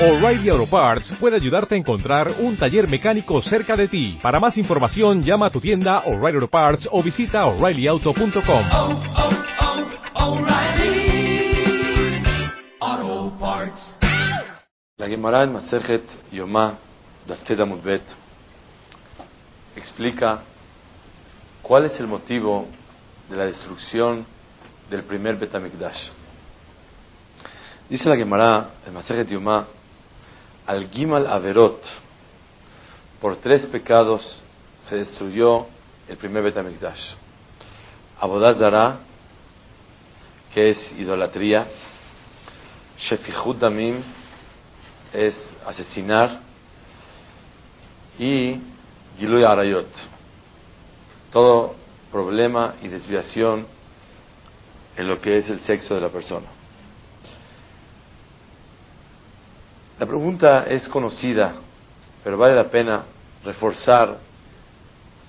O'Reilly Auto Parts puede ayudarte a encontrar un taller mecánico cerca de ti. Para más información, llama a tu tienda O'Reilly Auto Parts o visita oreillyauto.com. oh, oh, Parts. La Gemara en Masejet Yomá, Mudbet, explica cuál es el motivo de la destrucción del primer Betamikdash. Dice la Gemara en Masejet Yomá, al Gimal Averot, por tres pecados se destruyó el primer Betamikdash. Abodazara, que es idolatría, Shefichut Damim, es asesinar, y Giluy Arayot, todo problema y desviación en lo que es el sexo de la persona. La pregunta es conocida, pero vale la pena reforzar.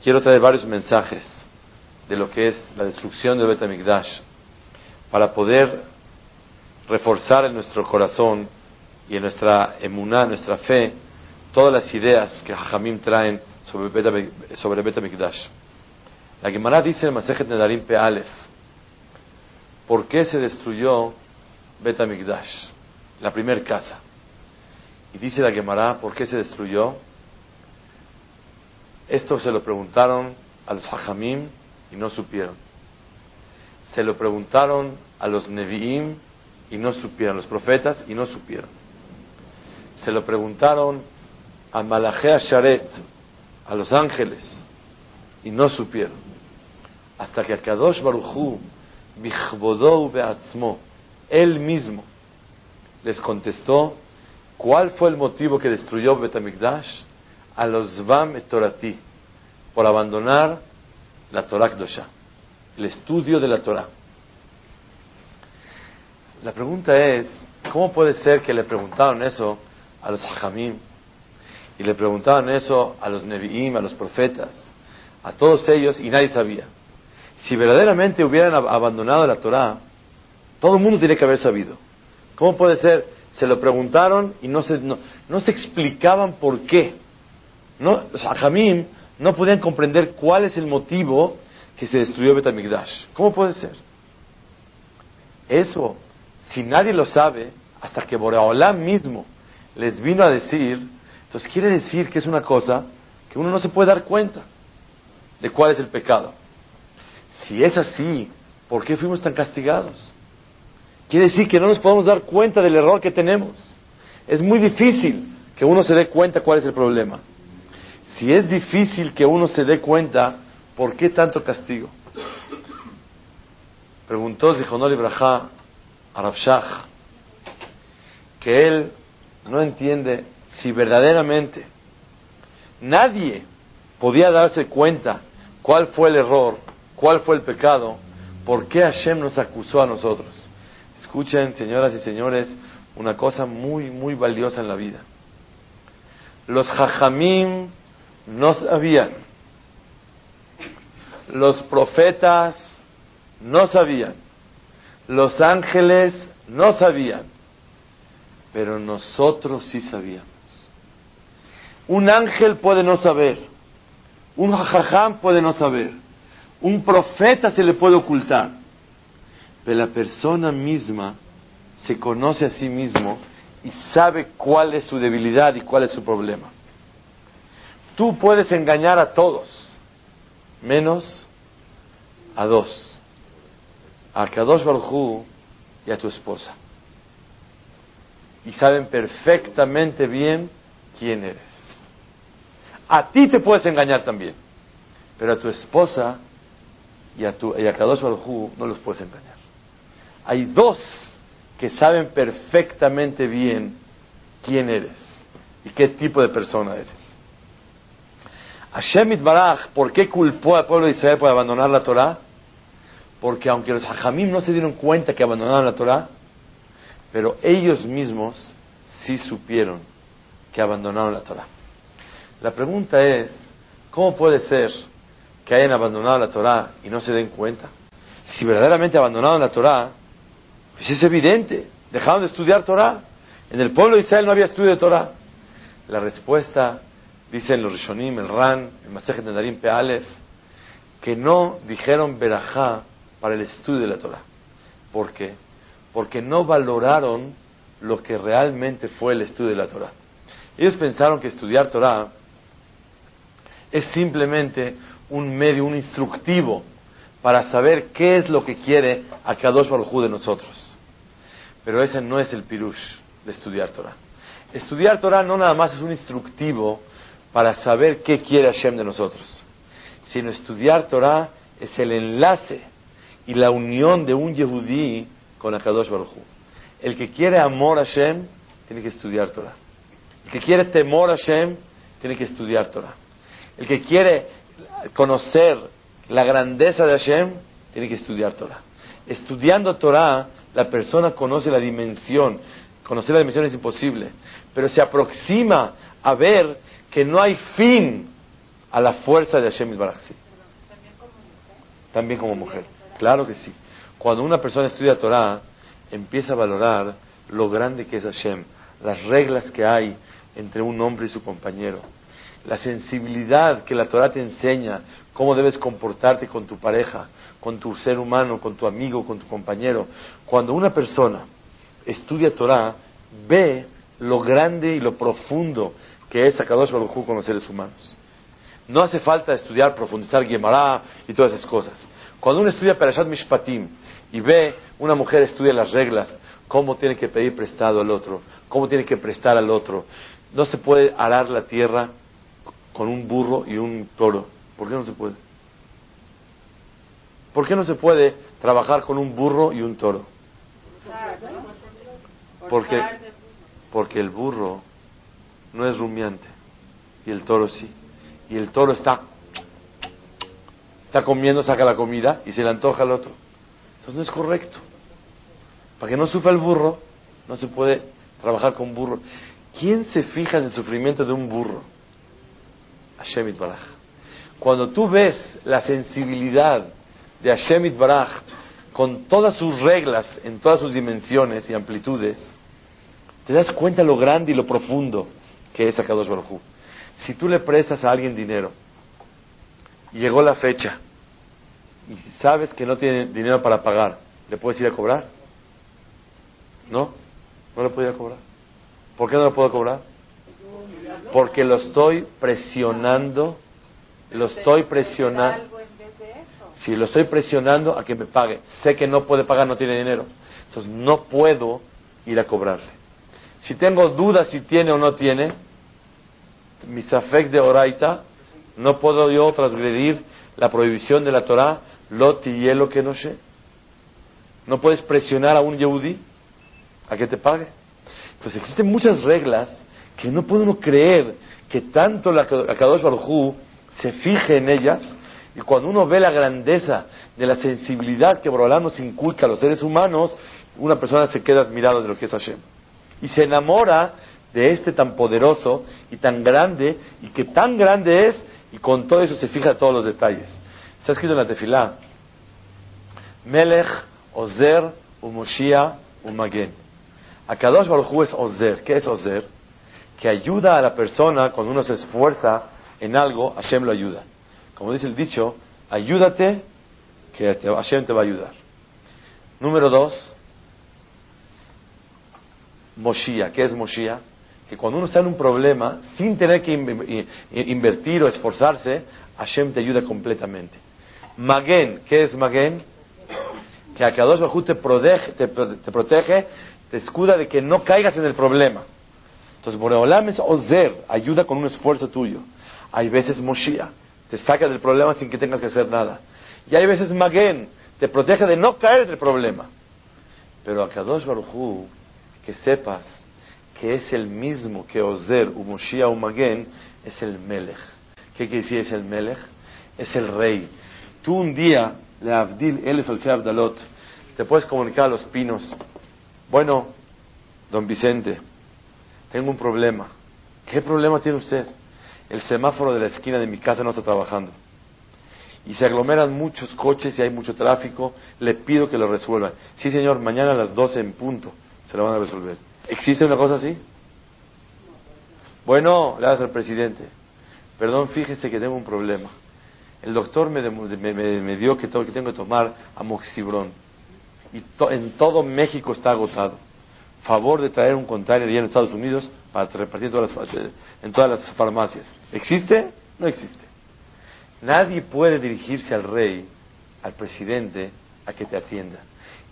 Quiero traer varios mensajes de lo que es la destrucción del Betamigdash para poder reforzar en nuestro corazón y en nuestra emuná, nuestra fe, todas las ideas que Jajamim traen sobre Beta, sobre Betamigdash. La Gemara dice en Masejet Nedarim Pe Aleph, ¿por qué se destruyó Betamigdash, la primera casa? Y dice la Gemara, ¿por qué se destruyó? Esto se lo preguntaron a los Hajamim y no supieron. Se lo preguntaron a los Nevi'im y no supieron, los profetas y no supieron. Se lo preguntaron a Malachea Sharet, a los ángeles, y no supieron. Hasta que a Kadosh Baruchu, Bichbodou Beatzmo, él mismo, les contestó ¿Cuál fue el motivo que destruyó Betamikdash? A los Vam et Torati, por abandonar la Torah Kdosha, el estudio de la Torah. La pregunta es, ¿cómo puede ser que le preguntaron eso a los Hajamim? Y le preguntaban eso a los Nevi'im, a los profetas, a todos ellos, y nadie sabía. Si verdaderamente hubieran abandonado la Torah, todo el mundo tiene que haber sabido. ¿Cómo puede ser? Se lo preguntaron y no se, no, no se explicaban por qué. No, los Ajamim no podían comprender cuál es el motivo que se destruyó Betamigdash. ¿Cómo puede ser? Eso, si nadie lo sabe, hasta que Boreolam mismo les vino a decir, entonces quiere decir que es una cosa que uno no se puede dar cuenta de cuál es el pecado. Si es así, ¿por qué fuimos tan castigados? Quiere decir que no nos podemos dar cuenta del error que tenemos. Es muy difícil que uno se dé cuenta cuál es el problema. Si es difícil que uno se dé cuenta, ¿por qué tanto castigo? Preguntó Zichonol Ibrahá a Rabshach que él no entiende si verdaderamente nadie podía darse cuenta cuál fue el error, cuál fue el pecado, por qué Hashem nos acusó a nosotros. Escuchen, señoras y señores, una cosa muy, muy valiosa en la vida. Los jajamim no sabían. Los profetas no sabían. Los ángeles no sabían. Pero nosotros sí sabíamos. Un ángel puede no saber. Un jajam puede no saber. Un profeta se le puede ocultar pero la persona misma se conoce a sí mismo y sabe cuál es su debilidad y cuál es su problema. Tú puedes engañar a todos, menos a dos, a Kadosh Baruj y a tu esposa. Y saben perfectamente bien quién eres. A ti te puedes engañar también, pero a tu esposa y a, tu, y a Kadosh no los puedes engañar hay dos que saben perfectamente bien quién eres y qué tipo de persona eres. Hashem Baraj, ¿por qué culpó al pueblo de Israel por abandonar la Torah? Porque aunque los hajamim no se dieron cuenta que abandonaron la Torah, pero ellos mismos sí supieron que abandonaron la Torah. La pregunta es, ¿cómo puede ser que hayan abandonado la Torah y no se den cuenta? Si verdaderamente abandonaron la Torah, pues es evidente, dejaron de estudiar Torah. En el pueblo de Israel no había estudio de Torah. La respuesta, dicen los Rishonim, el Ran, el Masejet Nedarim Pealef, que no dijeron Berajá para el estudio de la Torah. ¿Por qué? Porque no valoraron lo que realmente fue el estudio de la Torah. Ellos pensaron que estudiar Torah es simplemente un medio, un instructivo para saber qué es lo que quiere Akadosh Baruj Hu de nosotros. Pero ese no es el pirush de estudiar Torah. Estudiar Torah no nada más es un instructivo para saber qué quiere Hashem de nosotros, sino estudiar Torah es el enlace y la unión de un Yehudí con Akadosh Baruj Hu. El que quiere amor a Hashem tiene que estudiar Torah. El que quiere temor a Hashem tiene que estudiar Torah. El que quiere conocer la grandeza de Hashem tiene que estudiar Torah. Estudiando Torah, la persona conoce la dimensión. Conocer la dimensión es imposible, pero se aproxima a ver que no hay fin a la fuerza de Hashem Baraj. También como mujer. Claro que sí. Cuando una persona estudia Torah, empieza a valorar lo grande que es Hashem, las reglas que hay entre un hombre y su compañero, la sensibilidad que la Torah te enseña, cómo debes comportarte con tu pareja, con tu ser humano, con tu amigo, con tu compañero. Cuando una persona estudia Torah, ve lo grande y lo profundo que es Akadosh Baruj con los seres humanos. No hace falta estudiar, profundizar Gemara y todas esas cosas. Cuando uno estudia Perashat Mishpatim y ve una mujer estudia las reglas, cómo tiene que pedir prestado al otro, cómo tiene que prestar al otro, no se puede arar la tierra con un burro y un toro. ¿Por qué no se puede? ¿Por qué no se puede trabajar con un burro y un toro? Porque, porque el burro no es rumiante y el toro sí. Y el toro está, está comiendo, saca la comida y se le antoja al otro. Entonces no es correcto. Para que no sufra el burro, no se puede trabajar con burro. ¿Quién se fija en el sufrimiento de un burro? Hashem Baraj. Cuando tú ves la sensibilidad de Hashem Baraj con todas sus reglas en todas sus dimensiones y amplitudes, te das cuenta lo grande y lo profundo que es Akadosh Baruj Hu. Si tú le prestas a alguien dinero llegó la fecha y sabes que no tiene dinero para pagar, ¿le puedes ir a cobrar? ¿No? ¿No le puedo ir a cobrar? ¿Por qué no lo puedo cobrar? Porque lo estoy presionando, lo estoy presionando. Si lo estoy presionando a que me pague, sé que no puede pagar, no tiene dinero. Entonces no puedo ir a cobrarle. Si tengo dudas si tiene o no tiene, mi safek de oraita, no puedo yo transgredir la prohibición de la Torah, lo hielo que no sé. No puedes presionar a un yehudi a que te pague. Pues existen muchas reglas que no puede uno creer que tanto la Kadosh Baruj se fije en ellas y cuando uno ve la grandeza de la sensibilidad que Borolán nos inculca a los seres humanos, una persona se queda admirada de lo que es Hashem. Y se enamora de este tan poderoso y tan grande, y que tan grande es, y con todo eso se fija todos los detalles. Está escrito en la tefilá, Melech, Ozer, Umoshia, Umagen. Akadosh Baruj es Ozer. ¿Qué es Ozer? Que ayuda a la persona cuando uno se esfuerza en algo, Hashem lo ayuda. Como dice el dicho, ayúdate, que Hashem te va a ayudar. Número dos, Moshia. ¿Qué es Moshia? Que cuando uno está en un problema, sin tener que invertir o esforzarse, Hashem te ayuda completamente. Magen, ¿qué es Magen? Que Akadosh Baruj te protege, te, te protege te escuda de que no caigas en el problema. Entonces, Boreolam es Ozer, ayuda con un esfuerzo tuyo. Hay veces Moshiach, te saca del problema sin que tengas que hacer nada. Y hay veces Magen, te protege de no caer en el problema. Pero a Kadosh Baruchu, que sepas que es el mismo que Ozer, u Moshiach, u Magen, es el Melech. ¿Qué quiere decir es el Melech? Es el rey. Tú un día, le Abdil Elef al Abdalot, te puedes comunicar a los pinos bueno, don Vicente, tengo un problema. ¿Qué problema tiene usted? El semáforo de la esquina de mi casa no está trabajando. Y se aglomeran muchos coches y hay mucho tráfico. Le pido que lo resuelvan. Sí, señor, mañana a las 12 en punto se lo van a resolver. ¿Existe una cosa así? Bueno, le das al presidente. Perdón, fíjese que tengo un problema. El doctor me, me, me, dio que, tengo que tomar amoxibrón. Y en todo México está agotado. Favor de traer un container allá en Estados Unidos para repartir todas en todas las farmacias. ¿Existe? No existe. Nadie puede dirigirse al rey, al presidente, a que te atienda.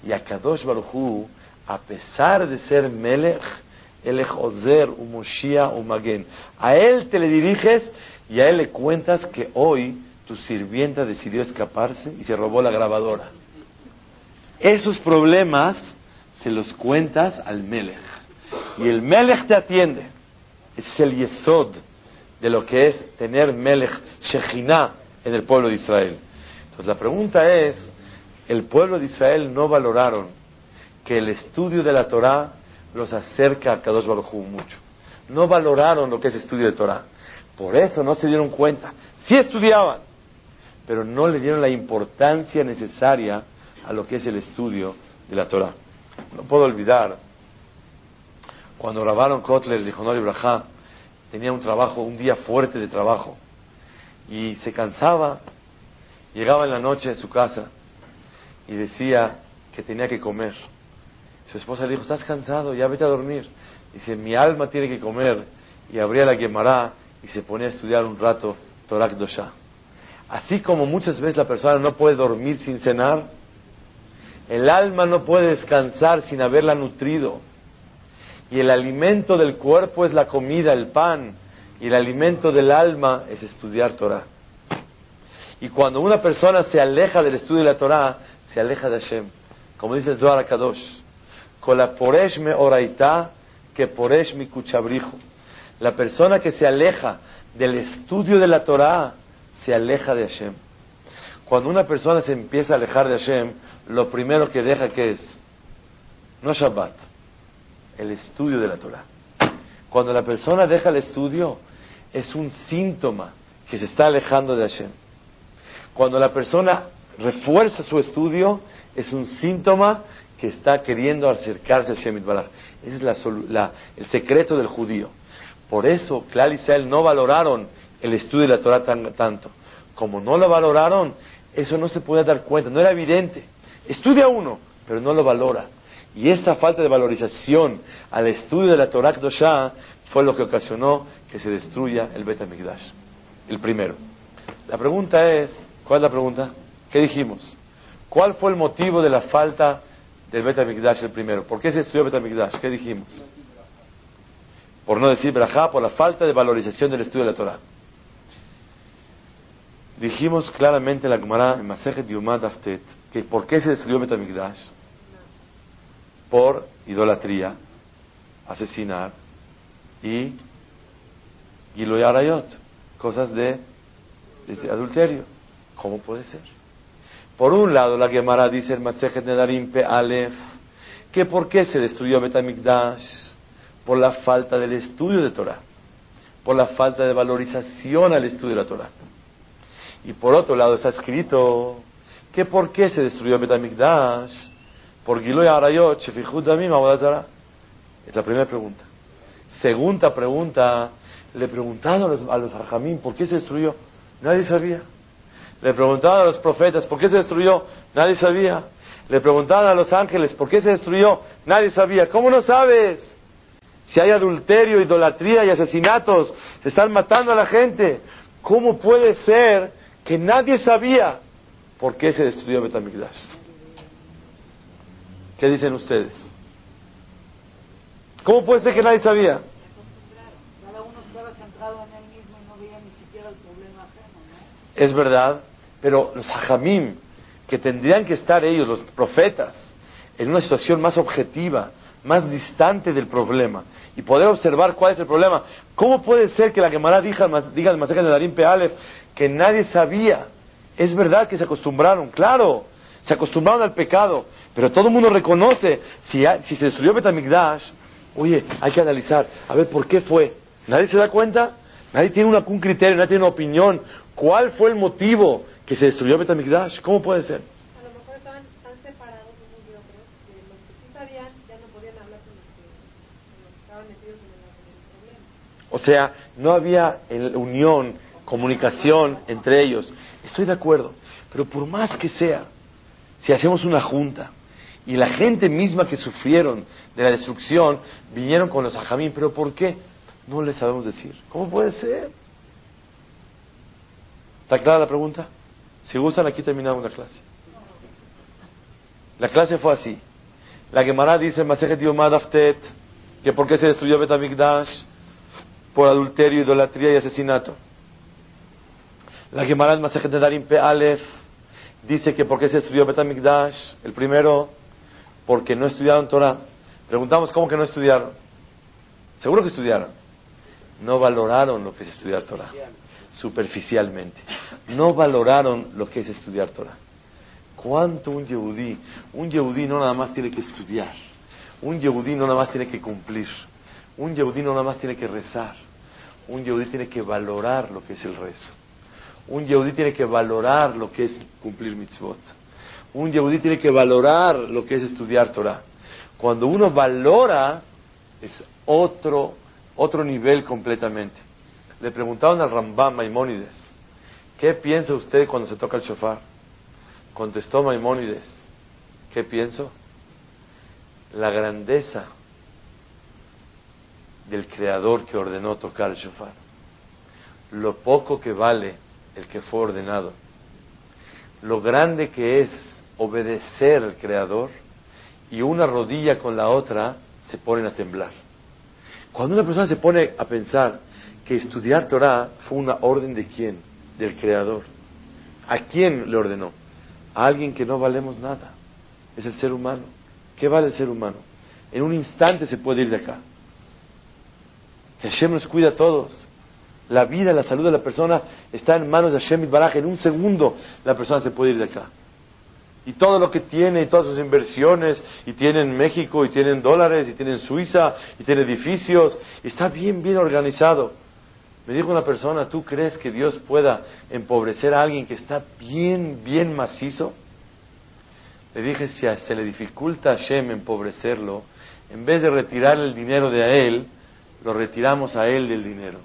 Y a Kadosh Baruchu, a pesar de ser Melech, el Ozer, un un Magen, a él te le diriges y a él le cuentas que hoy tu sirvienta decidió escaparse y se robó la grabadora. Esos problemas se los cuentas al Melech. Y el Melech te atiende. Es el Yesod de lo que es tener Melech Shekhinah en el pueblo de Israel. Entonces la pregunta es, el pueblo de Israel no valoraron que el estudio de la Torah los acerca a Kadosh Baruj mucho. No valoraron lo que es estudio de Torah. Por eso no se dieron cuenta. Sí estudiaban, pero no le dieron la importancia necesaria a lo que es el estudio de la Torah. No puedo olvidar cuando grabaron Kotler y Jonor Ibrahá, tenía un trabajo, un día fuerte de trabajo, y se cansaba, llegaba en la noche a su casa y decía que tenía que comer. Su esposa le dijo, estás cansado, ya vete a dormir. Dice, mi alma tiene que comer. Y abría la Gemara y se ponía a estudiar un rato Torah Dosha. Así como muchas veces la persona no puede dormir sin cenar, el alma no puede descansar sin haberla nutrido. Y el alimento del cuerpo es la comida, el pan. Y el alimento del alma es estudiar Torah. Y cuando una persona se aleja del estudio de la Torah, se aleja de Hashem. Como dice el Zohar Kadosh, poresh me oraita que poresh mi kuchabrijo. La persona que se aleja del estudio de la Torah se aleja de Hashem. Cuando una persona se empieza a alejar de Hashem, lo primero que deja que es no Shabbat, el estudio de la Torah. Cuando la persona deja el estudio, es un síntoma que se está alejando de Hashem. Cuando la persona refuerza su estudio, es un síntoma que está queriendo acercarse al Shemit Baraj. Ese es el secreto del judío. Por eso, Clar y Israel no valoraron el estudio de la Torah tanto. Como no lo valoraron, eso no se puede dar cuenta, no era evidente. Estudia uno, pero no lo valora. Y esta falta de valorización al estudio de la Torah Kdoshah fue lo que ocasionó que se destruya el Bet HaMikdash, el primero. La pregunta es, ¿cuál es la pregunta? ¿Qué dijimos? ¿Cuál fue el motivo de la falta del Bet HaMikdash el primero? ¿Por qué se estudió Bet HaMikdash? ¿Qué dijimos? Por no decir Brajá, por la falta de valorización del estudio de la Torah. Dijimos claramente en la Gemara en Masejet Yumad Aftet que ¿por qué se destruyó el Bet HaMikdash? Por idolatría, asesinar y Giloy Arayot, cosas de, adulterio. ¿Cómo puede ser? Por un lado, la Gemara dice el Matsejet Nedarim Pe Aleph, que por qué se destruyó Betamikdash, por la falta del estudio de Torah, por la falta de valorización al estudio de la Torah. Y por otro lado está escrito que por qué se destruyó Betamikdash, por Giloy Arayot, Shefihud Damim, Es la primera pregunta. Segunda pregunta, le preguntaron a los, a los ¿por qué se destruyó? Nadie sabía. Le preguntaban a los profetas, ¿por qué se destruyó? Nadie sabía. Le preguntaban a los ángeles, ¿por qué se destruyó? Nadie sabía. ¿Cómo no sabes? Si hay adulterio, idolatría y asesinatos, se están matando a la gente. ¿Cómo puede ser que nadie sabía por qué se destruyó Betamigdash? ¿Qué dicen ustedes? ¿Cómo puede ser que nadie sabía? Es verdad, pero los hajamim, que tendrían que estar ellos, los profetas, en una situación más objetiva, más distante del problema, y poder observar cuál es el problema. ¿Cómo puede ser que la Gemara diga, diga el masaje de Darín Pealef que nadie sabía? Es verdad que se acostumbraron, claro, se acostumbraron al pecado, pero todo el mundo reconoce, si, si se destruyó Betamigdash, oye, hay que analizar, a ver, ¿por qué fue? ¿Nadie se da cuenta? Nadie tiene un criterio, nadie tiene una opinión. ¿Cuál fue el motivo que se destruyó Betamigdash. ¿Cómo puede ser? A lo mejor estaban tan separados unos de otros que los que sí sabían ya no podían hablar con los que O sea, no había unión, comunicación entre ellos. Estoy de acuerdo, pero por más que sea, si hacemos una junta y la gente misma que sufrieron de la destrucción vinieron con los ajamín, pero ¿por qué? No les sabemos decir. ¿Cómo puede ser? ¿Está clara la pregunta? Si gustan, aquí terminamos la clase. La clase fue así. La Gemara dice Masejet Yomad que por qué se destruyó Betamikdash por adulterio, idolatría y asesinato. La Gemara Masejet Nedarim Pe Aleph dice que por qué se destruyó Betamikdash. El primero, porque no estudiaron Torah. Preguntamos cómo que no estudiaron. Seguro que estudiaron. No valoraron lo que es estudiar Torah. Superficialmente. No valoraron lo que es estudiar Torah. ¿Cuánto un yehudí? Un yehudí no nada más tiene que estudiar. Un yehudí no nada más tiene que cumplir. Un yehudí no nada más tiene que rezar. Un yehudí tiene que valorar lo que es el rezo. Un yehudí tiene que valorar lo que es cumplir mitzvot. Un yehudí tiene que valorar lo que es estudiar Torah. Cuando uno valora, es otro, otro nivel completamente. Le preguntaron al Rambam Maimónides, ¿qué piensa usted cuando se toca el shofar? Contestó Maimónides, ¿qué pienso? La grandeza del Creador que ordenó tocar el shofar. Lo poco que vale el que fue ordenado. Lo grande que es obedecer al Creador y una rodilla con la otra se ponen a temblar. Cuando una persona se pone a pensar que estudiar Torah fue una orden de quién? Del Creador. ¿A quién le ordenó? A alguien que no valemos nada. Es el ser humano. ¿Qué vale el ser humano? En un instante se puede ir de acá. Hashem nos cuida a todos. La vida, la salud de la persona está en manos de Hashem Baraj. En un segundo la persona se puede ir de acá. Y todo lo que tiene, y todas sus inversiones, y tiene en México, y tiene en dólares, y tiene en Suiza, y tiene edificios, y está bien, bien organizado. Me dijo una persona, ¿tú crees que Dios pueda empobrecer a alguien que está bien, bien macizo? Le dije, si se le dificulta a Hashem empobrecerlo, en vez de retirar el dinero de a él, lo retiramos a él del dinero.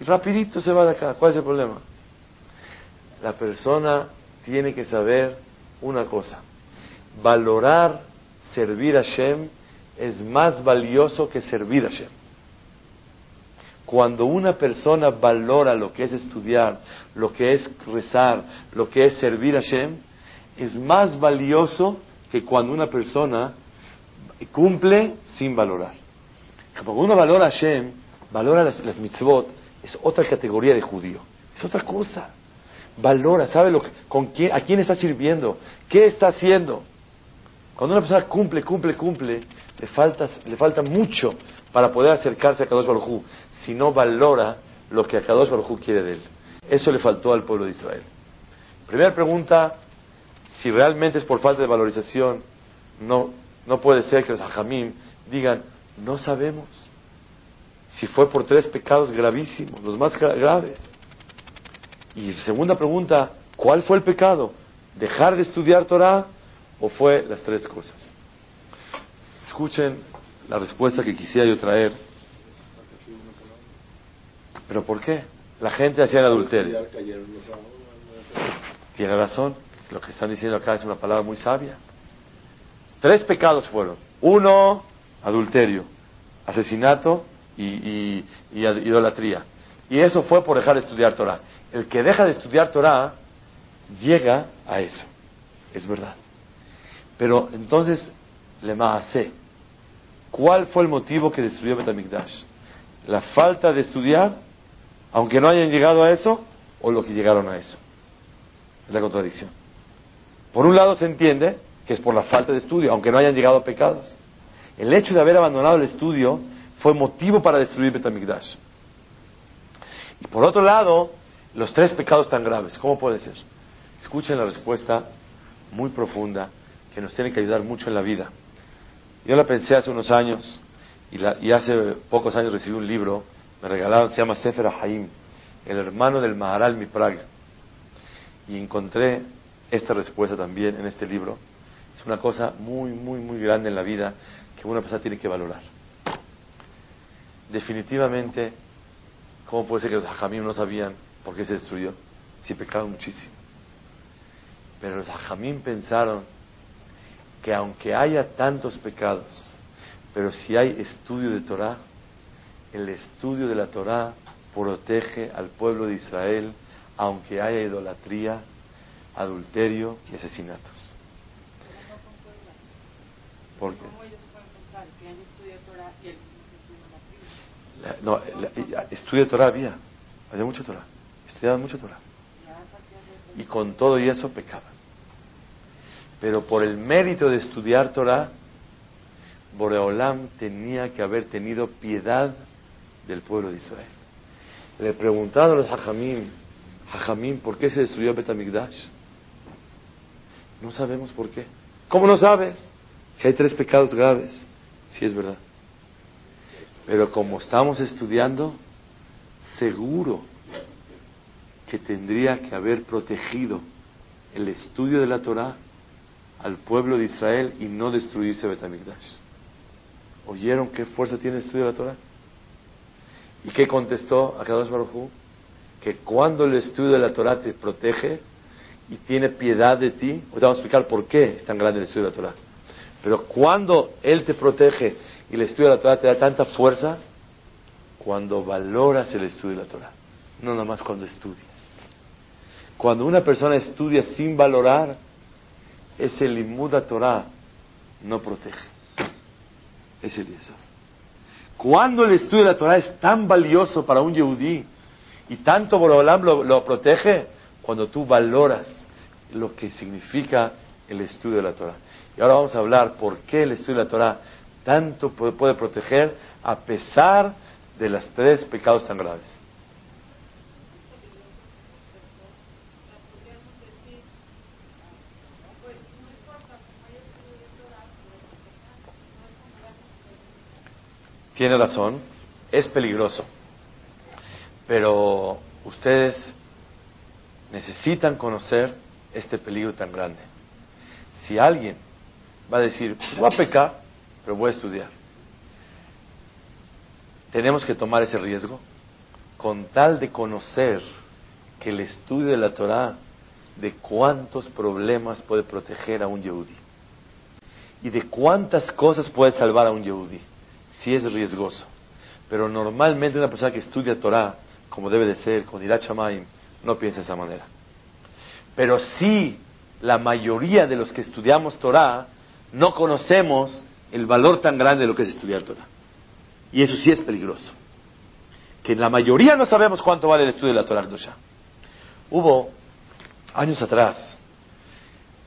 Y rapidito se va de acá. ¿Cuál es el problema? La persona tiene que saber una cosa. Valorar servir a Hashem es más valioso que servir a Hashem. Cuando una persona valora lo que es estudiar, lo que es rezar, lo que es servir a Hashem, es más valioso que cuando una persona cumple sin valorar. Cuando uno valora a Hashem, valora las, las mitzvot, es otra categoría de judío, es otra cosa. Valora, sabe lo con quién, a quién está sirviendo, qué está haciendo. Cuando una persona cumple, cumple, cumple, le falta, le falta mucho para poder acercarse a Kadosh Baruj si no valora lo que a Kadosh Baruj quiere de él. Eso le faltó al pueblo de Israel. Primera pregunta, si realmente es por falta de valorización, no, no puede ser que los hajamim digan, no sabemos si fue por tres pecados gravísimos, los más gra- graves. Y segunda pregunta, ¿cuál fue el pecado? ¿Dejar de estudiar Torah o fue las tres cosas? Escuchen la respuesta que quisiera yo traer. ¿Pero por qué? La gente hacía el adulterio. Tiene razón. Lo que están diciendo acá es una palabra muy sabia. Tres pecados fueron. Uno, adulterio, asesinato y, idolatría. Y eso fue por dejar de estudiar Torah. El que deja de estudiar Torah llega a eso. Es verdad. Pero entonces, le maasé. ¿Cuál fue el motivo que destruyó Betamikdash? ¿La falta de estudiar, aunque no hayan llegado a eso, o lo que llegaron a eso? Es la contradicción. Por un lado se entiende que es por la falta de estudio, aunque no hayan llegado a pecados. El hecho de haber abandonado el estudio fue motivo para destruir Betamikdash. Y por otro lado, los tres pecados tan graves, ¿cómo puede ser? Escuchen la respuesta muy profunda que nos tiene que ayudar mucho en la vida. Yo la pensé hace unos años y, la- y hace pocos años recibí un libro, me regalaron, se llama Sefer Haim, el hermano del Maharal Miprag. Y encontré esta respuesta también en este libro. Es una cosa muy, muy, muy grande en la vida que una persona tiene que valorar. definitivamente, ¿cómo puede ser que los hajamim no sabían por qué se destruyó? Si pecaron muchísimo. Pero los hajamim pensaron que aunque haya tantos pecados, pero si hay estudio de Torah, el estudio de la Torah protege al pueblo de Israel, aunque haya idolatría, adulterio y asesinatos. ¿Cómo ellos pueden pensar que han estudiado Torah y estudio la La- no, la- estudio de Torah había, había mucho Torah, estudiaban mucho Torah. Y con todo y eso pecaban. Pero por el mérito de estudiar Torah, Boreolam tenía que haber tenido piedad del pueblo de Israel. Le preguntaron a los Hajamim, Hajamim, ¿por qué se destruyó Betamigdash? No sabemos por qué. ¿Cómo no sabes? Si hay tres pecados graves. Sí es verdad. Pero como estamos estudiando, seguro que tendría que haber protegido el estudio de la Torah al pueblo de Israel y no destruirse Betamigdash. ¿Oyeron qué fuerza tiene el estudio de la Torah? ¿Y qué contestó a Kadosh Baruj? Que cuando el estudio de la Torah te protege y tiene piedad de ti, ahorita vamos a explicar por qué es tan grande el estudio de la Torah. Pero cuando Él te protege y el estudio de la Torah te da tanta fuerza, cuando valoras el estudio de la Torah, no nada más cuando estudias. Cuando una persona estudia sin valorar, ese limuda Torah no protege. Es el Yesod. Cuando el estudio de la Torah es tan valioso para un yehudí y tanto Borolam lo, lo protege, cuando tú valoras lo que significa el estudio de la Torah. Y ahora vamos a hablar por qué el estudio de la Torah tanto puede, proteger a pesar de los tres pecados tan graves. Tiene razón, es peligroso, pero ustedes necesitan conocer este peligro tan grande. Si alguien va a decir, voy a pecar, pero voy a estudiar, tenemos que tomar ese riesgo con tal de conocer que el estudio de la Torah de cuántos problemas puede proteger a un yehudí y de cuántas cosas puede salvar a un yehudí si es riesgoso. Pero normalmente una persona que estudia Torah, como debe de ser, con Irat no piensa de esa manera. Pero sí, la mayoría de los que estudiamos Torah no conocemos el valor tan grande de lo que es estudiar Torah. Y eso sí es peligroso. Que la mayoría no sabemos cuánto vale el estudio de la Torah Kedusha. Hubo, años atrás,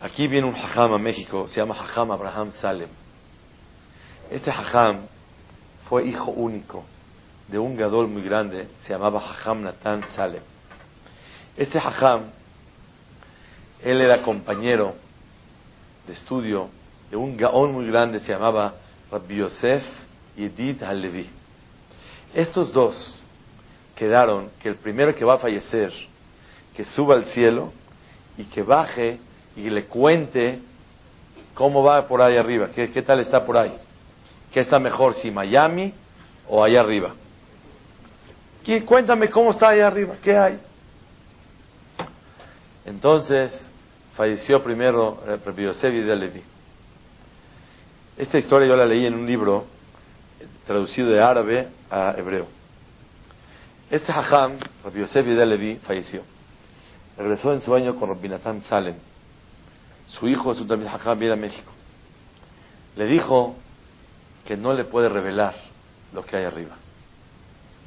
aquí viene un hajam a México, se llama Hajam Abraham Salem. Este hajam fue hijo único de un gadol muy grande, se llamaba Hajam Natan Salem. Este hajam, él era compañero de estudio de un gaón muy grande, se llamaba Rabbi Yosef Yedid Halevi. Estos dos quedaron que el primero que va a fallecer, que suba al cielo y que baje y le cuente cómo va por ahí arriba, qué, qué tal está por ahí. ¿Qué está mejor, si Miami o allá arriba? ¿Qué- Cuéntame cómo está allá arriba, ¿qué hay? Entonces, falleció primero Rabbi Yosef de Levi. Esta historia yo la leí en un libro traducido de árabe a hebreo. Este hajam, Rabbi Yosef Levi, falleció. Regresó en su año con Rabbi Natan Salem. Su hijo es un también hajam, viene a México. Le dijo que no le puede revelar lo que hay arriba.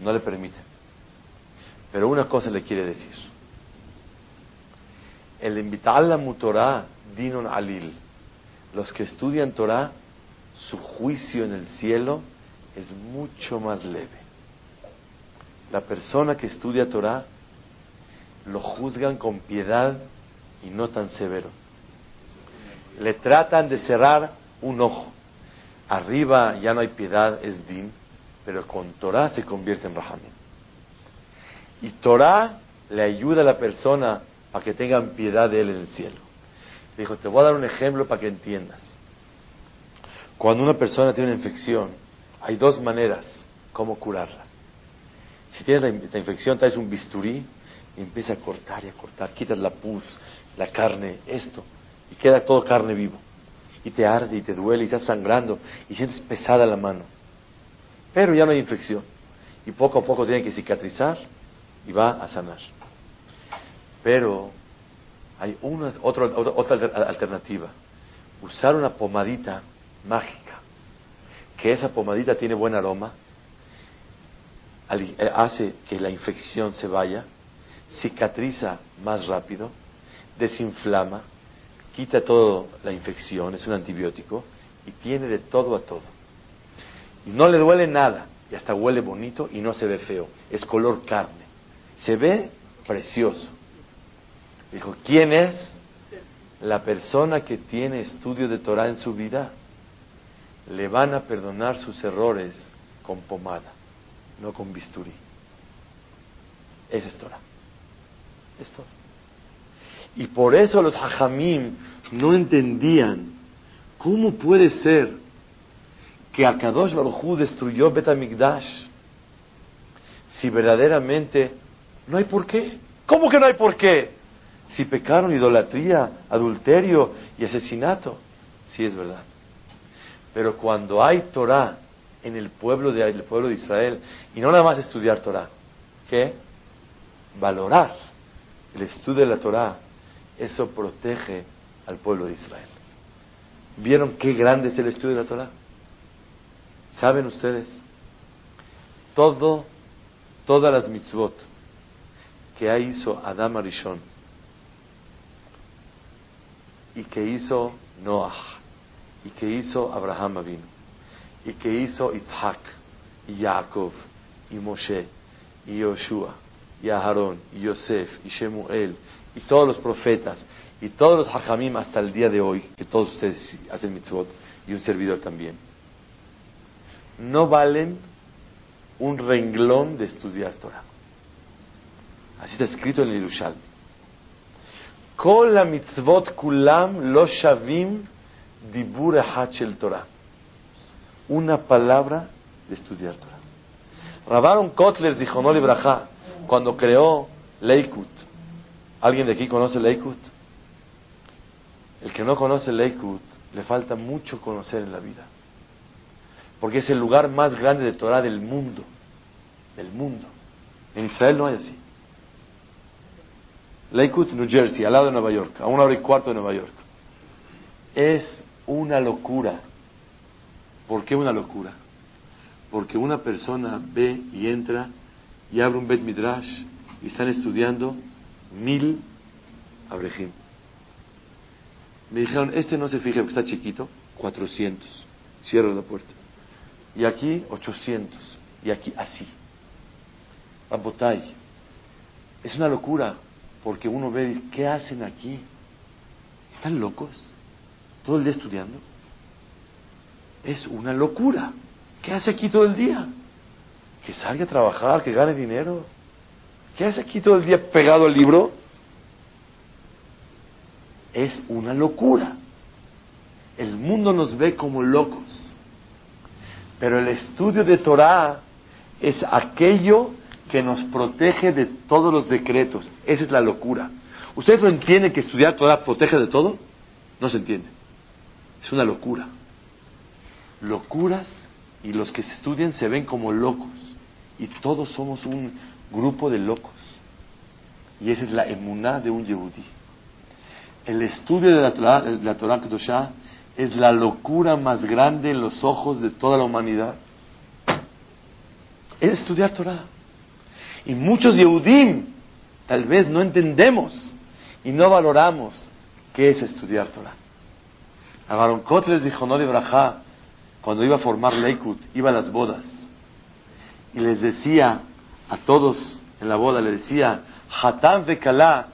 No le permite. Pero una cosa le quiere decir. El invitar la Torah dinon alil. Los que estudian Torah, su juicio en el cielo es mucho más leve. La persona que estudia Torah lo juzgan con piedad y no tan severo. Le tratan de cerrar un ojo. Arriba ya no hay piedad, es din, pero con Torah se convierte en rahamim. Y Torah le ayuda a la persona para que tengan piedad de él en el cielo. Dijo, te voy a dar un ejemplo para que entiendas. Cuando una persona tiene una infección, hay dos maneras cómo curarla. Si tienes la, infección, traes un bisturí y empieza a cortar y a cortar. Quitas la pus, la carne, esto, y queda todo carne vivo. Y te arde y te duele y estás sangrando y sientes pesada la mano. Pero ya no hay infección. Y poco a poco tiene que cicatrizar y va a sanar. Pero hay una, otra alternativa. Usar una pomadita mágica. Que esa pomadita tiene buen aroma, eh, hace que la infección se vaya, cicatriza más rápido, desinflama, quita toda la infección, es un antibiótico y tiene de todo a todo. Y no le duele nada y hasta huele bonito y no se ve feo, es color carne. Se ve precioso. Dijo, ¿quién es la persona que tiene estudio de Torah en su vida? Le van a perdonar sus errores con pomada, no con bisturí. Esa es Torah. Es todo. Y por eso los hajamim no entendían cómo puede ser que Akadosh Baruj Hu destruyó Betamigdash si verdaderamente no hay por qué. ¿Cómo que no hay por qué? Si pecaron idolatría, adulterio y asesinato, sí es verdad. Pero cuando hay Torah en el pueblo de, pueblo de Israel, y no nada más estudiar Torah, ¿qué? Valorar el estudio de la Torah, eso protege al pueblo de Israel. ¿Vieron qué grande es el estudio de la Torah? ¿Saben ustedes? Todo, todas las mitzvot que hizo Adam Arishon y que hizo Noah y que hizo Abraham Avinu y que hizo Isaac y Jacob y Moshe y Yoshua y Aharón y Yosef y Shemuel y todos los profetas y todos los hajamim hasta el día de hoy, que todos ustedes hacen mitzvot y un servidor también, no valen un renglón de estudiar Torah. Así está escrito en el Yerushalmi. Kol mitzvot kulam lo shavim dibur echad shel Torah. Una palabra de estudiar Torah. Rabaron Kotler Zichonol Ibrahá, cuando creó Leikut. ¿Alguien de aquí conoce Leikut? El que no conoce Leikut le falta mucho conocer en la vida. Porque es el lugar más grande de Torah del mundo. Del mundo. En Israel no hay así. Lakewood, New Jersey, al lado de Nueva York, a una hora y cuarto de Nueva York. Es una locura. ¿Por qué una locura? Porque una persona ve y entra y abre un Bet Midrash y están estudiando mil Abrejim. Me dijeron, este no se fija porque está chiquito, 400. Cierra la puerta. Y aquí 800. Y aquí así. Rabotay. Es una locura porque uno ve, ¿qué hacen aquí? ¿Están locos? ¿Todo el día estudiando? Es una locura. ¿Qué hace aquí todo el día? Que salga a trabajar, que gane dinero. ¿Qué hace aquí todo el día pegado al libro? Es una locura. El mundo nos ve como locos. Pero el estudio de Torah es aquello que nos protege de todos los decretos. Esa es la locura. ¿Ustedes no entienden que estudiar Torah protege de todo? No se entiende. Es una locura. Locuras y los que se estudian se ven como locos. Y todos somos un grupo de locos. Y esa es la emuná de un yehudí. El estudio de la Torah, de la Torah Kedoshá es la locura más grande en los ojos de toda la humanidad. Es estudiar Torah. Y muchos Yehudim tal vez no entendemos y no valoramos qué es estudiar Torah. A Baron Kotler dijo no Brajá, cuando iba a formar Leikut, iba a las bodas y les decía a todos en la boda, le decía, Hatán de Kalá,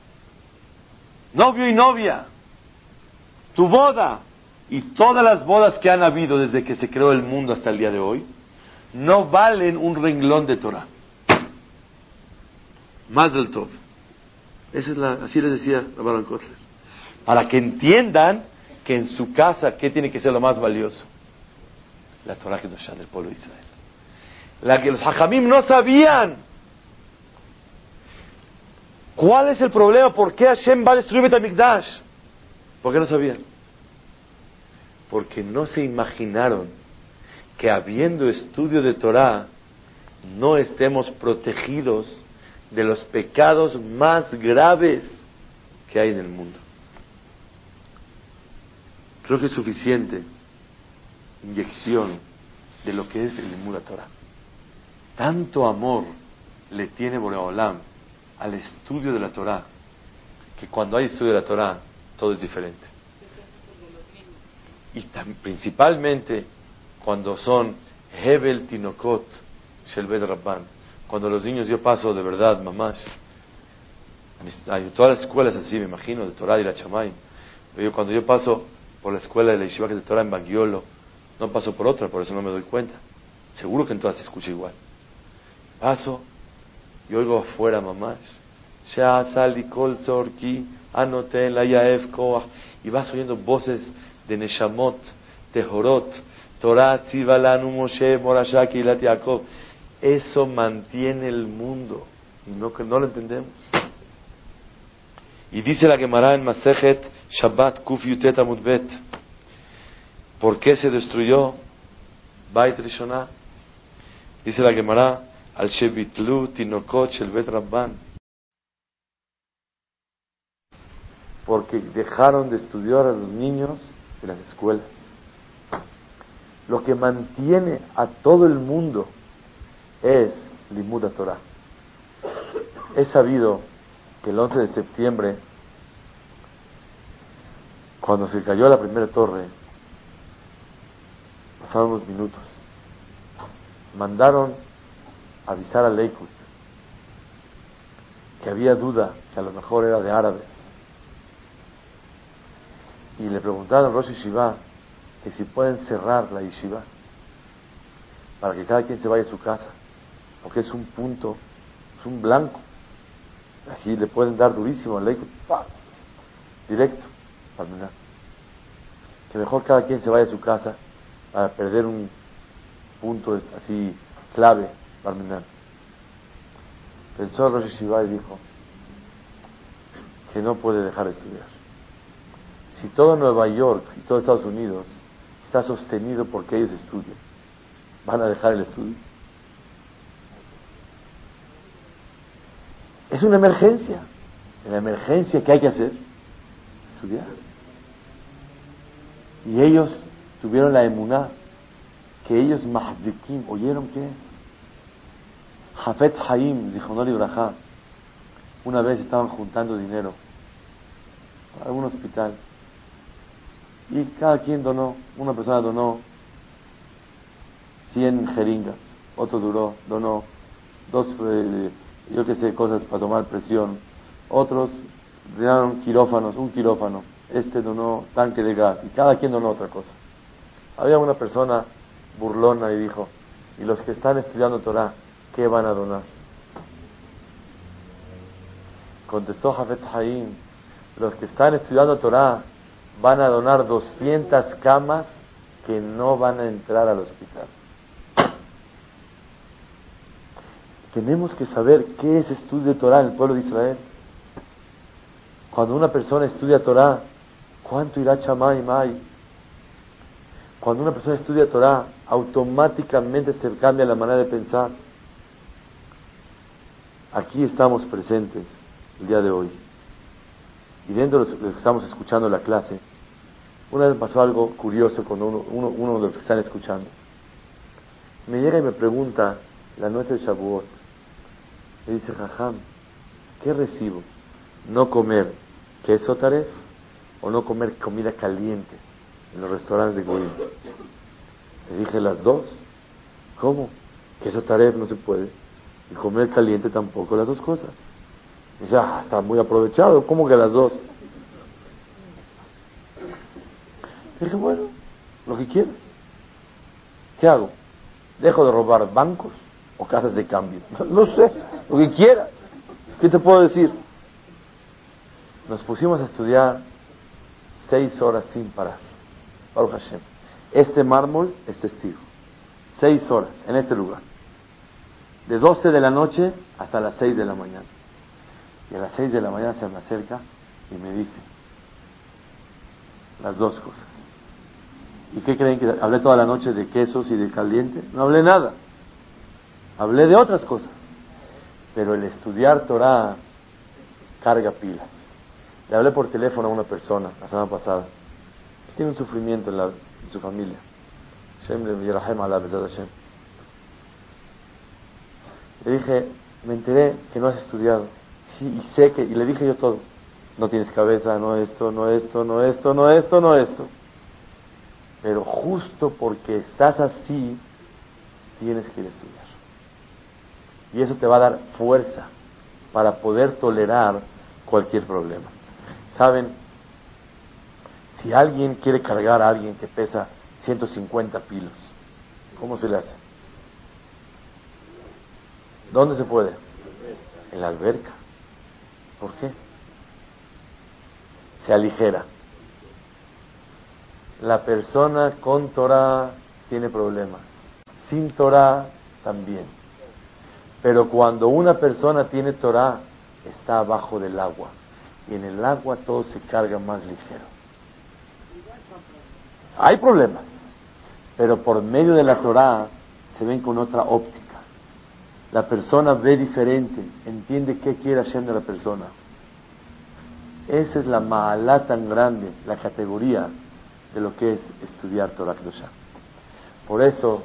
novio y novia, tu boda y todas las bodas que han habido desde que se creó el mundo hasta el día de hoy, no valen un renglón de Torah. Más del top. Esa es la, así les decía Rabban Kotler. Para que entiendan que en su casa, ¿qué tiene que ser lo más valioso? La Torah Kedoshá del pueblo de Israel. la que los hajamim no sabían. ¿Cuál es el problema? ¿Por qué Hashem va a destruir Betamikdash? ¿Por qué no sabían? Porque no se imaginaron que habiendo estudio de Torah no estemos protegidos de los pecados más graves que hay en el mundo. Creo que es suficiente inyección de lo que es el Limud Torah. Tanto amor le tiene Boreolam al estudio de la Torah que cuando hay estudio de la Torah todo es diferente. Y principalmente cuando son Hebel Tinokot Shelbet Rabban, cuando los niños yo paso de verdad, mamás, hay todas las escuelas así, me imagino, de Torah y la Chamay. Pero cuando yo paso por la escuela de la Yeshiva de Torah en Bagiolo, no paso por otra, por eso no me doy cuenta. Seguro que en todas se escucha igual. Paso y oigo afuera mamás. Y vas oyendo voces de Neshamot, Tehorot, Torah, Tzivalanu, Moshe, Morashaki, Ilat Yaakov. Eso mantiene el mundo. Y no, no lo entendemos. Y dice la Gemara en Masejet Shabbat Kuf Yutet Amudbet. ¿Por qué se destruyó Bait Rishonah? Dice la Gemara al Shevitlu Tinokot Shel Bet Rabban. Porque dejaron de estudiar a los niños de las escuelas. Lo que mantiene a todo el mundo es Limuda Torah. He sabido que el 11 de septiembre, cuando se cayó la primera torre, pasaron unos minutos. Mandaron avisar a Leikut que había duda que a lo mejor era de árabes. Y le preguntaron a Rosh Yeshiva que si pueden cerrar la yeshiva para que cada quien se vaya a su casa porque es un punto, es un blanco. Así le pueden dar durísimo ley, directo, Que mejor cada quien se vaya a su casa para perder un punto así clave, para Pensó Rosh Shiva y dijo que no puede dejar de estudiar. Si todo Nueva York y todo Estados Unidos está sostenido porque ellos estudian, ¿van a dejar el estudio? Es una emergencia. La emergencia que hay que hacer, estudiar. Y ellos tuvieron la emuná, que ellos mahzikim, ¿oyeron qué es? Jafet Haim, Zichonol Ibrahá, una vez estaban juntando dinero para un hospital y cada quien donó, una persona donó 100 jeringas, otro duró, donó dos eh, yo qué sé, cosas para tomar presión. Otros donaron quirófanos, un quirófano. Este donó tanque de gas y cada quien donó otra cosa. Había una persona burlona y dijo, ¿y los que están estudiando Torah, qué van a donar? Contestó Jafet Haim, los que están estudiando Torah van a donar 200 camas que no van a entrar al hospital. Tenemos que saber qué es estudio de Torah en el pueblo de Israel. Cuando una persona estudia Torah, ¿cuánto irá chamay may? Cuando una persona estudia Torah, automáticamente se cambia la manera de pensar. Aquí estamos presentes el día de hoy. Y dentro de los que estamos escuchando la clase, una vez pasó algo curioso con uno, uno, uno de los que están escuchando. Me llega y me pregunta la noche de Shavuot, le dice, Jajam, ¿qué recibo? ¿No comer queso taref o no comer comida caliente en los restaurantes de Goim? Le dije las dos. ¿Cómo? Queso taref no se puede. Y comer caliente tampoco, las dos cosas. Dice, ah, está muy aprovechado. ¿Cómo que las dos? Le dije, bueno, lo que quieras. ¿Qué hago? ¿Dejo de robar bancos? O casas de cambio. No sé, lo que quiera. ¿Qué te puedo decir? Nos pusimos a estudiar seis horas sin parar. Baruch Hashem. Este mármol es testigo. Seis horas en este lugar. de 12 de la noche hasta las 6 de la mañana. Y a las 6 de la mañana se me acerca y me dice las dos cosas. ¿Y qué creen que hablé toda la noche de quesos y de caliente? No hablé nada. Hablé de otras cosas. Pero el estudiar Torah carga pilas. Le hablé por teléfono a una persona la semana pasada. Tiene un sufrimiento en, la, en su familia. Le dije, me enteré que no has estudiado. Sí, y sé que, y le dije yo todo. No tienes cabeza, no esto, no esto, no esto, no esto, no esto. Pero justo porque estás así, tienes que ir a estudiar. Y eso te va a dar fuerza para poder tolerar cualquier problema. Saben, si alguien quiere cargar a alguien que pesa 150 kilos, ¿cómo se le hace? ¿Dónde se puede? En la alberca. ¿Por qué? Se aligera. La persona con Torah tiene problemas. Sin Torah también. Pero cuando una persona tiene Torah, está abajo del agua. Y en el agua todo se carga más ligero. Hay problemas. Pero por medio de la Torah se ven con otra óptica. La persona ve diferente, entiende qué quiere de la persona. Esa es la ma'alá tan grande, la categoría de lo que es estudiar Torah Kedoshah. Por eso,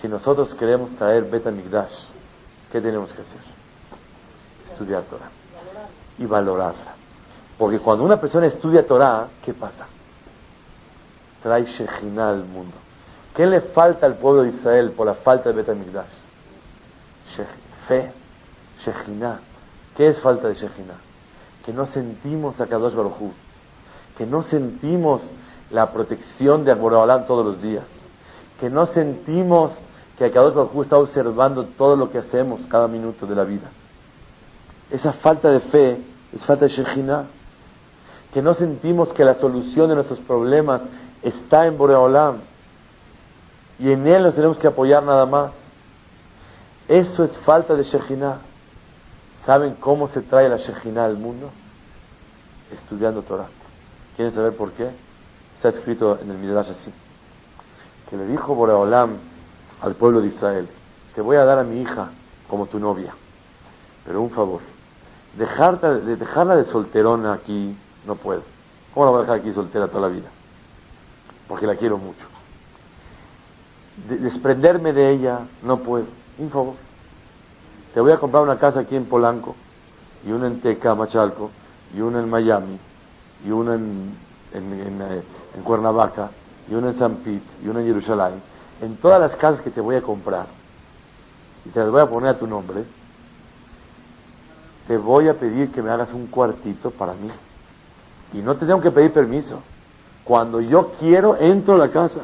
si nosotros queremos traer Beta Migdash, ¿qué tenemos que hacer? Estudiar Torah y valorarla. Porque cuando una persona estudia Torah, ¿qué pasa? Trae Shejina al mundo. ¿Qué le falta al pueblo de Israel por la falta de Beta Migdash? Fe, Shejina. ¿Qué es falta de Shejina? Que no sentimos a Kadosh Baruj que no sentimos la protección de Aborabalán todos los días, que no sentimos que Kadosh Baruj está observando todo lo que hacemos cada minuto de la vida. Esa falta de fe es falta de Shejina. Que no sentimos que la solución de nuestros problemas está en Boreolam y en él nos tenemos que apoyar nada más. Eso es falta de Shejina. ¿Saben cómo se trae la Shejina al mundo? Estudiando Torah. ¿Quieren saber por qué? Está escrito en el Midrash así. Que le dijo Boreolam al pueblo de Israel, te voy a dar a mi hija como tu novia, pero un favor, dejarla de, dejarla de solterona aquí no puedo. ¿Cómo la voy a dejar aquí soltera toda la vida? Porque la quiero mucho. desprenderme de ella no puedo. Un favor. Te voy a comprar una casa aquí en Polanco, y una en Teca, Machalco, y una en Miami, y una en, en, eh, en, Cuernavaca, y una en San Pete, y una en Jerusalén. En todas las casas que te voy a comprar, y te las voy a poner a tu nombre, te voy a pedir que me hagas un cuartito para mí. Y no te tengo que pedir permiso. Cuando yo quiero, entro a la casa.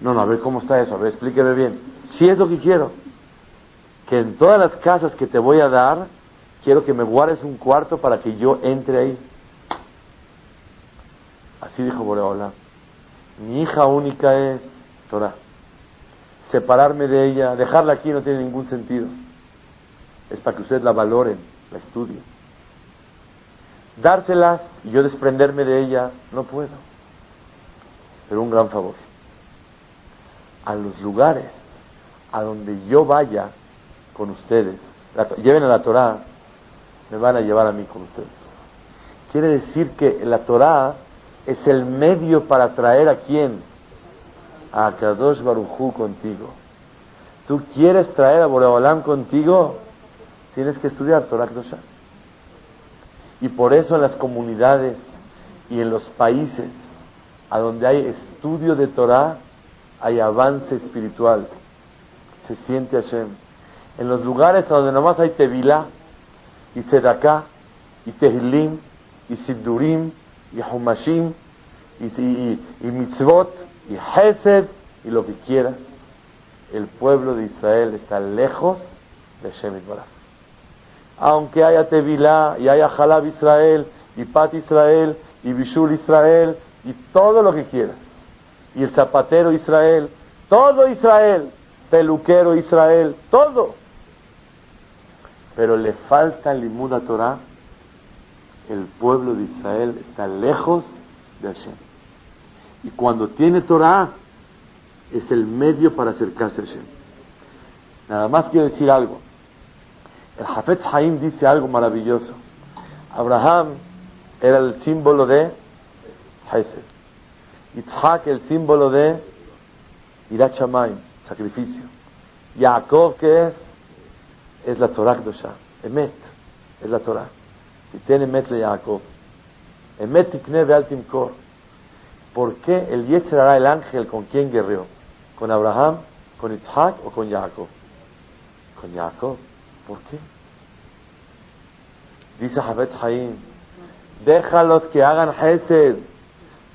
No, no, a ver cómo está eso, a ver, explíqueme bien. Si es lo que quiero, que en todas las casas que te voy a dar, quiero que me guardes un cuarto para que yo entre ahí. Así dijo Boreola. Mi hija única es Torah. Separarme de ella, dejarla aquí no tiene ningún sentido. Es para que ustedes la valoren, la estudien. Dárselas y yo desprenderme de ella, no puedo. Pero un gran favor. A los lugares a donde yo vaya con ustedes, lleven a la Torah, me van a llevar a mí con ustedes. Quiere decir que la Torah es el medio para traer a quién? A Kadosh Barujú contigo. ¿Tú quieres traer a Boreolam contigo? Tienes que estudiar Torah Kedoshah. Y por eso en las comunidades y en los países a donde hay estudio de Torah, hay avance espiritual. Se siente Hashem. En los lugares donde nomás hay Tevilá, y Tzedakah, y Tehilim, y Siddurim, y Humashim, y, Mitzvot, y Hesed, y lo que quiera, el pueblo de Israel está lejos de Hashem Baraj aunque haya Tevilá y haya Jalab Israel y Pat Israel y Bishul Israel y todo lo que quieras, y el zapatero Israel, todo Israel, peluquero Israel, todo. Pero le falta el Limuda Torah. El pueblo de Israel está lejos de Hashem. Y cuando tiene Torah, es el medio para acercarse a Hashem. Nada más quiero decir algo. El Hafez Haim dice algo maravilloso. Abraham era el símbolo de Hesed. Yitzhak el símbolo de Irat Shamayim, sacrificio. Yaakov, ¿qué es? Es la Torah Kdosha. Emet, es la Torah. Y tiene Emet le Yaakov. Emet tikne ve'al timkor. ¿Por qué el Yetzer hará el ángel con quién guerreó? ¿Con Abraham, con Yitzhak o con Jacob? Con Jacob. ¿Por qué? Dice Jabet Haim, déjalos que hagan Hesed,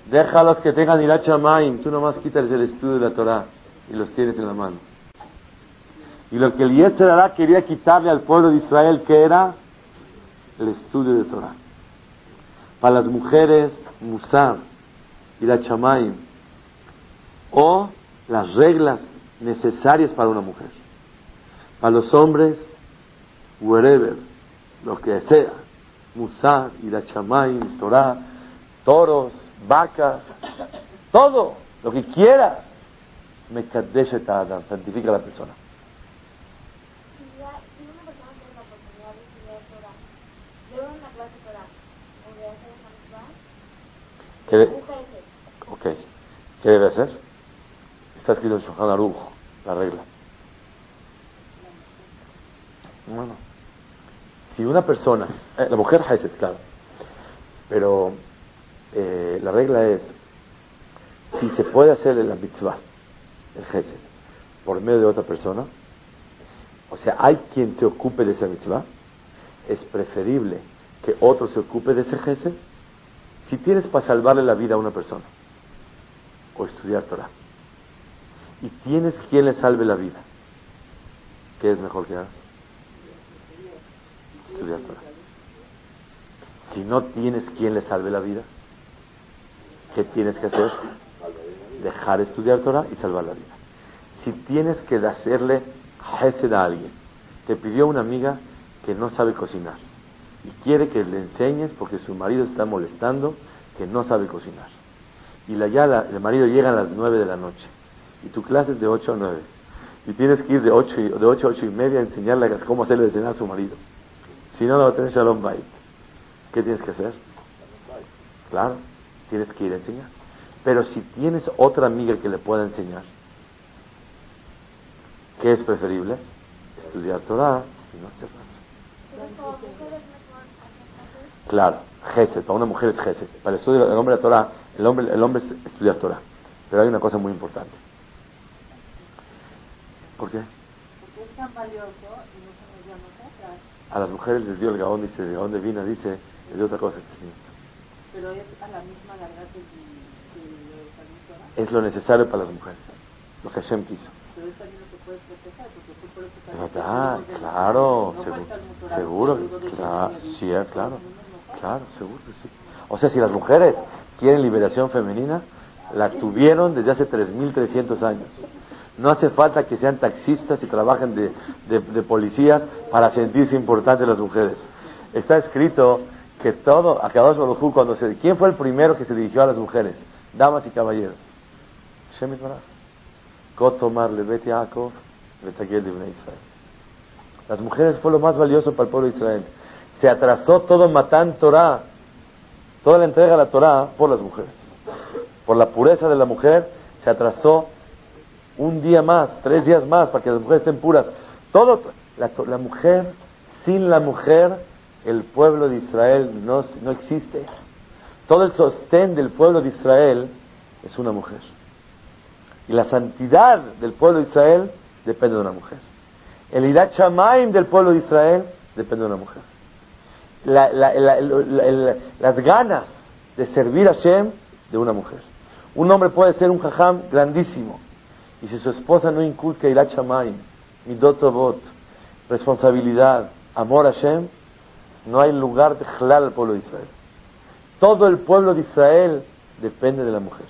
déjalos que tengan Irat Shamayim, tú nomás quítales el estudio de la Torah y los tienes en la mano. Y lo que el Yetzer hará quería quitarle al pueblo de Israel, que era el estudio de Torah. Para las mujeres, Musar, Irat Shamayim, o las reglas necesarias para una mujer. Para los hombres, wherever, lo que sea, Musar, Irachamayim, Torah, toros, vacas, todo, lo que quieras, me Adam, santifica a la persona. Si ya- si una persona tiene la oportunidad de estudiar Torah, lleva una clase de Torah, ¿podría hacer una mitzvah? ¿Qué, de- Un jefe. ok, ¿qué debe hacer? Está escrito en Shulchan Aruch, la regla. Bueno, si una persona, eh, la mujer Hesed, claro, pero eh, la regla es, si se puede hacer la mitzvah, el Hesed, por medio de otra persona, o sea, hay quien se ocupe de esa mitzvah, es preferible que otro se ocupe de ese Hesed, si tienes para salvarle la vida a una persona, o estudiar Torah, y tienes quien le salve la vida, ¿qué es mejor que hagas? Estudiar Torah. Si no tienes quien le salve la vida, ¿qué tienes que hacer? Dejar estudiar Torah y salvar la vida. Si tienes que hacerle hesed a alguien, te pidió una amiga que no sabe cocinar y quiere que le enseñes porque su marido está molestando que no sabe cocinar. Y la, ya la- el marido llega a las nueve de la noche y tu clase es de 8 a 9 y tienes que ir de 8, y- de 8 a 8 y media a enseñarle cómo hacerle de cenar a su marido. Si no, no va a tener Shalom Bait. ¿Qué tienes que hacer? Claro, tienes que ir a enseñar. Pero si tienes otra amiga que le pueda enseñar, ¿qué es preferible? Estudiar Torah y no hacer. Entonces, como mujeres mejor hacen hesed. Claro, Gesed, para una mujer es Gesed. Para el estudio del hombre de la Torah, el hombre, el hombre es estudiar Torah. Pero hay una cosa muy importante. ¿Por qué? Porque es tan valioso y no somos ya nosotras. A las mujeres les dio el Gaón, dice, el Gaón de Vina dice, les dio otra cosa. Pero es a la misma larga que, que Talmud Torah. Es lo necesario para las mujeres, lo que Hashem quiso. Pero es también lo que puedes proteger, porque tú por eso Ah, claro, no seguro, algo de claro, que- sí, eh, claro, claro, seguro que sí. O sea, si las mujeres quieren liberación femenina, la tuvieron desde hace 3.300 años. No hace falta que sean taxistas y trabajen de, de- policías para sentirse importantes las mujeres. Está escrito que todo, a Kadosh cuando se, ¿quién fue el primero que se dirigió a las mujeres? Damas y caballeros. Kotomar. Las mujeres fue lo más valioso para el pueblo de Israel. Se atrasó todo Matán Torah, toda la entrega de la Torah por las mujeres. Por la pureza de la mujer se atrasó un día más, tres días más, para que las mujeres estén puras. Todo, la, la mujer, sin la mujer, el pueblo de Israel no, no existe. Todo el sostén del pueblo de Israel es una mujer. Y la santidad del pueblo de Israel depende de una mujer. El Irat Shamaim del pueblo de Israel depende de una mujer. La- la- la- la- la- las ganas de servir a Hashem de una mujer. Un hombre puede ser un jajam grandísimo. Y si su esposa no inculca Irat Shamaim, Midot Tovot, responsabilidad, amor a Hashem, no hay lugar de jalar al pueblo de Israel. Todo el pueblo de Israel depende de la mujer.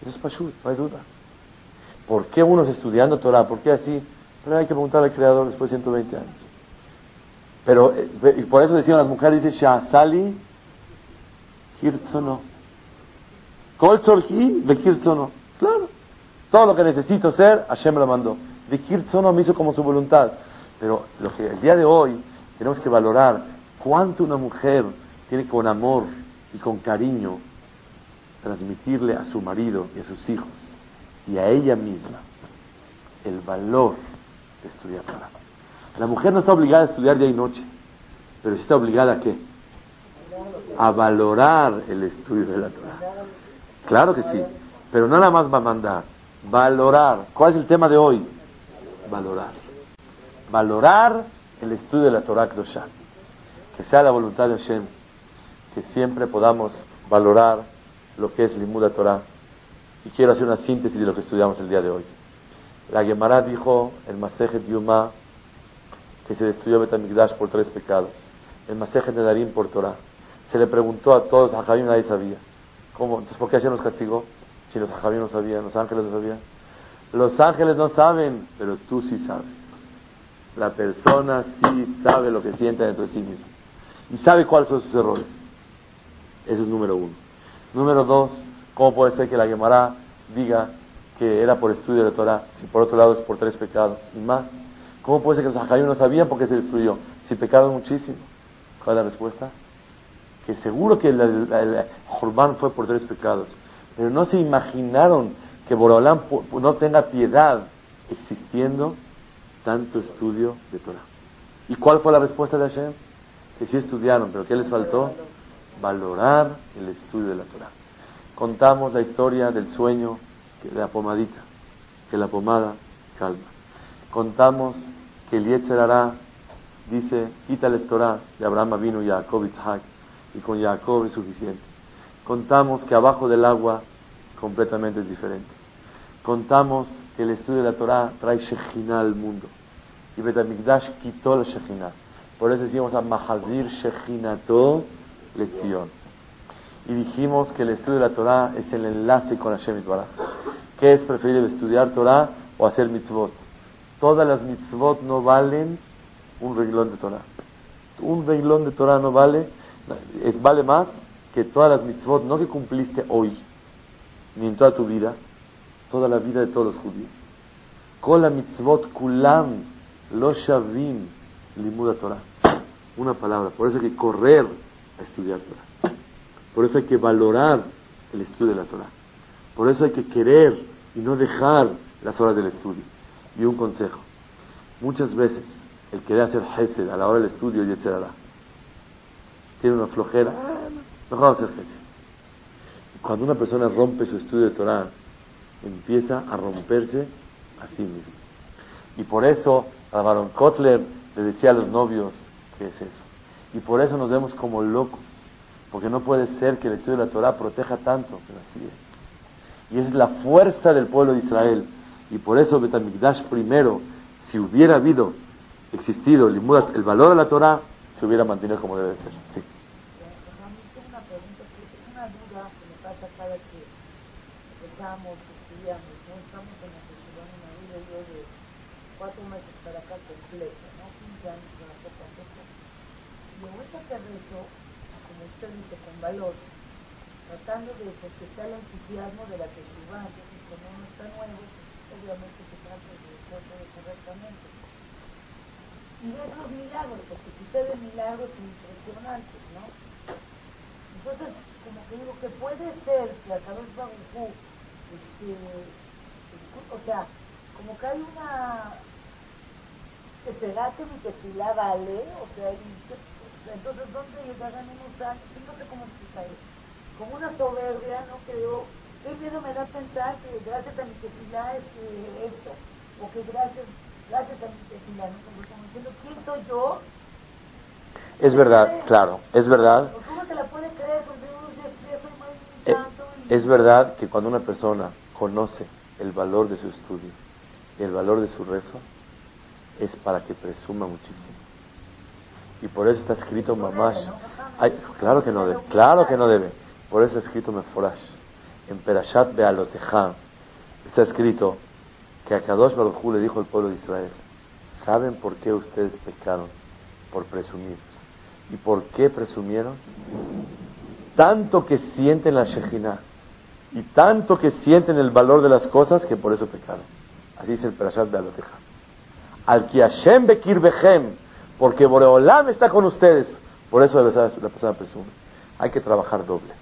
Eso es Pashut, no hay duda. ¿Por qué unos estudiando Torah? ¿Por qué así? Pero hay que preguntarle al Creador después de 120 años. Pero eh, por eso decían las mujeres, dice Shahsali Kirtzono. Kol Tzorji de. Claro. Todo lo que necesito ser, Hashem me lo mandó. De me hizo como su voluntad. Pero lo que el día de hoy tenemos que valorar cuánto una mujer tiene con amor y con cariño transmitirle a su marido y a sus hijos y a ella misma el valor de estudiar Torah. La mujer no está obligada a estudiar día y noche, pero está obligada a qué? A valorar el estudio de la Torah. Claro que sí, pero nada más va a mandar, valorar. ¿Cuál es el tema de hoy? Valorar. Valorar el estudio de la Torah Kedoshah. Que sea la voluntad de Hashem, que siempre podamos valorar lo que es Limuda Torah. Y quiero hacer una síntesis de lo que estudiamos el día de hoy. La Gemara dijo, el Masejet Yuma, que se destruyó Betamigdash por tres pecados. El Masejet Nedarim por Torah. Se le preguntó a todos, a Javín nadie sabía. ¿Cómo? Entonces, ¿por qué Hashem nos castigó? Si los Javín no sabían, los ángeles no sabían. Los ángeles no saben, pero tú sí sabes. La persona sí sabe lo que siente dentro de sí mismo. Y sabe cuáles son sus errores. Eso es número uno. Número dos, ¿cómo puede ser que la Gemara diga que era por estudio de Torah, si por otro lado es por tres pecados y más? ¿Cómo puede ser que los Hajayim no sabían por qué se destruyó? Si pecaron muchísimo. ¿Cuál es la respuesta? Que seguro que el, el, el fue por tres pecados, pero no se imaginaron que Borolam no tenga piedad existiendo tanto estudio de Torah. ¿Y cuál fue la respuesta de Hashem? Que sí estudiaron, pero ¿qué les faltó? Valorar el estudio de la Torah. Contamos la historia del sueño de la pomadita, que la pomada calma. Contamos que el Yetzer dice, quítale Torah, de Abraham vino Jacob Isaac, y con Jacob es suficiente. Contamos que abajo del agua completamente es diferente. Contamos que el estudio de la Torah trae Shekhinah al mundo. Y Betamikdash quitó la Shekhinah. Por eso decimos a Mahazir Shechinato lección. Y dijimos que el estudio de la Torah es el enlace con Hashem Itbaraj. ¿Qué es preferible, estudiar Torah o hacer mitzvot? Todas las mitzvot no valen un reglón de Torah. Un reglón de Torah no vale, es, vale más que todas las mitzvot, no que cumpliste hoy, ni en toda tu vida, toda la vida de todos los judíos. Con la mitzvot kulam shavim limuda Torah. Una palabra, por eso hay que correr a estudiar Torah. Por eso hay que valorar el estudio de la Torah. Por eso hay que querer y no dejar las horas del estudio. Y un consejo. Muchas veces el querer hacer Hesed a la hora del estudio y etc. Tiene una flojera. Mejor hacer Hesed. Cuando una persona rompe su estudio de Torah, empieza a romperse a sí mismo. Y por eso a Baron Kotler le decía a los novios que es eso. Y por eso nos vemos como locos, porque no puede ser que el estudio de la Torah proteja tanto, pero así es. Y es la fuerza del pueblo de Israel. Y por eso Betamigdash primero, si hubiera habido, existido el, el valor de la Torah, se hubiera mantenido como debe ser. Sí. una una empezamos, estudiamos, ¿no? Estamos en la sociedad, en la vida yo de cuatro meses para acá completo, ¿no? 15 años para poco a poco. Y ahorita que rezo, como usted dice, con valor, tratando de suscitar el entusiasmo de la que entonces como uno está nuevo, obviamente se trata de hacerlo correctamente. Y ver los milagros, porque suceden milagros impresionantes, ¿no? Entonces, como que digo que puede ser que a través de Barujú, este, o sea, como que hay una ¿será que mi tequila vale? O sea, entonces, ¿dónde llegarán unos años? No sé cómo explicar Como una soberbia, ¿no? Creo, qué miedo me da pensar que gracias a mi tequila es que esto, o que gracias, gracias a mi tequila, ¿no? Como, como diciendo, ¿quién soy yo? Es verdad, claro, es verdad. ¿Cómo se la puede creer? Porque ya soy más Eh, santo y... Es verdad que cuando una persona conoce el valor de su estudio y el valor de su rezo, es para que presuma muchísimo. Y por eso está escrito mamash. Ay, claro que no debe, claro que no debe. Por eso está escrito meforash. En Perashat Bealoteja está escrito que a Kadosh Baruj Hu le dijo al pueblo de Israel, ¿saben por qué ustedes pecaron? Por presumir. ¿Y por qué presumieron? Tanto que sienten la Shejinah y tanto que sienten el valor de las cosas que por eso pecaron. Así dice el Perashat de Aloteja. Al que Hashem Bekir Behem, porque Boreolam está con ustedes. Por eso la persona presume. Hay que trabajar doble.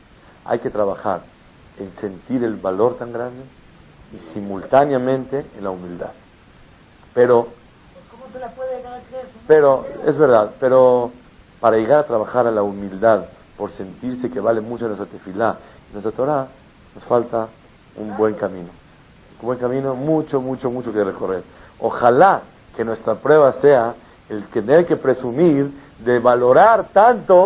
Hay que trabajar en sentir el valor tan grande y simultáneamente en la humildad. Pero, ¿Cómo se la puede llegar a creer? pero, es verdad, pero para llegar a trabajar a la humildad, por sentirse que vale mucho nuestra tefilá, nuestra Torah, nos falta un buen camino. Un buen camino, mucho, mucho, mucho que recorrer. Ojalá que nuestra prueba sea el tener que presumir de valorar tanto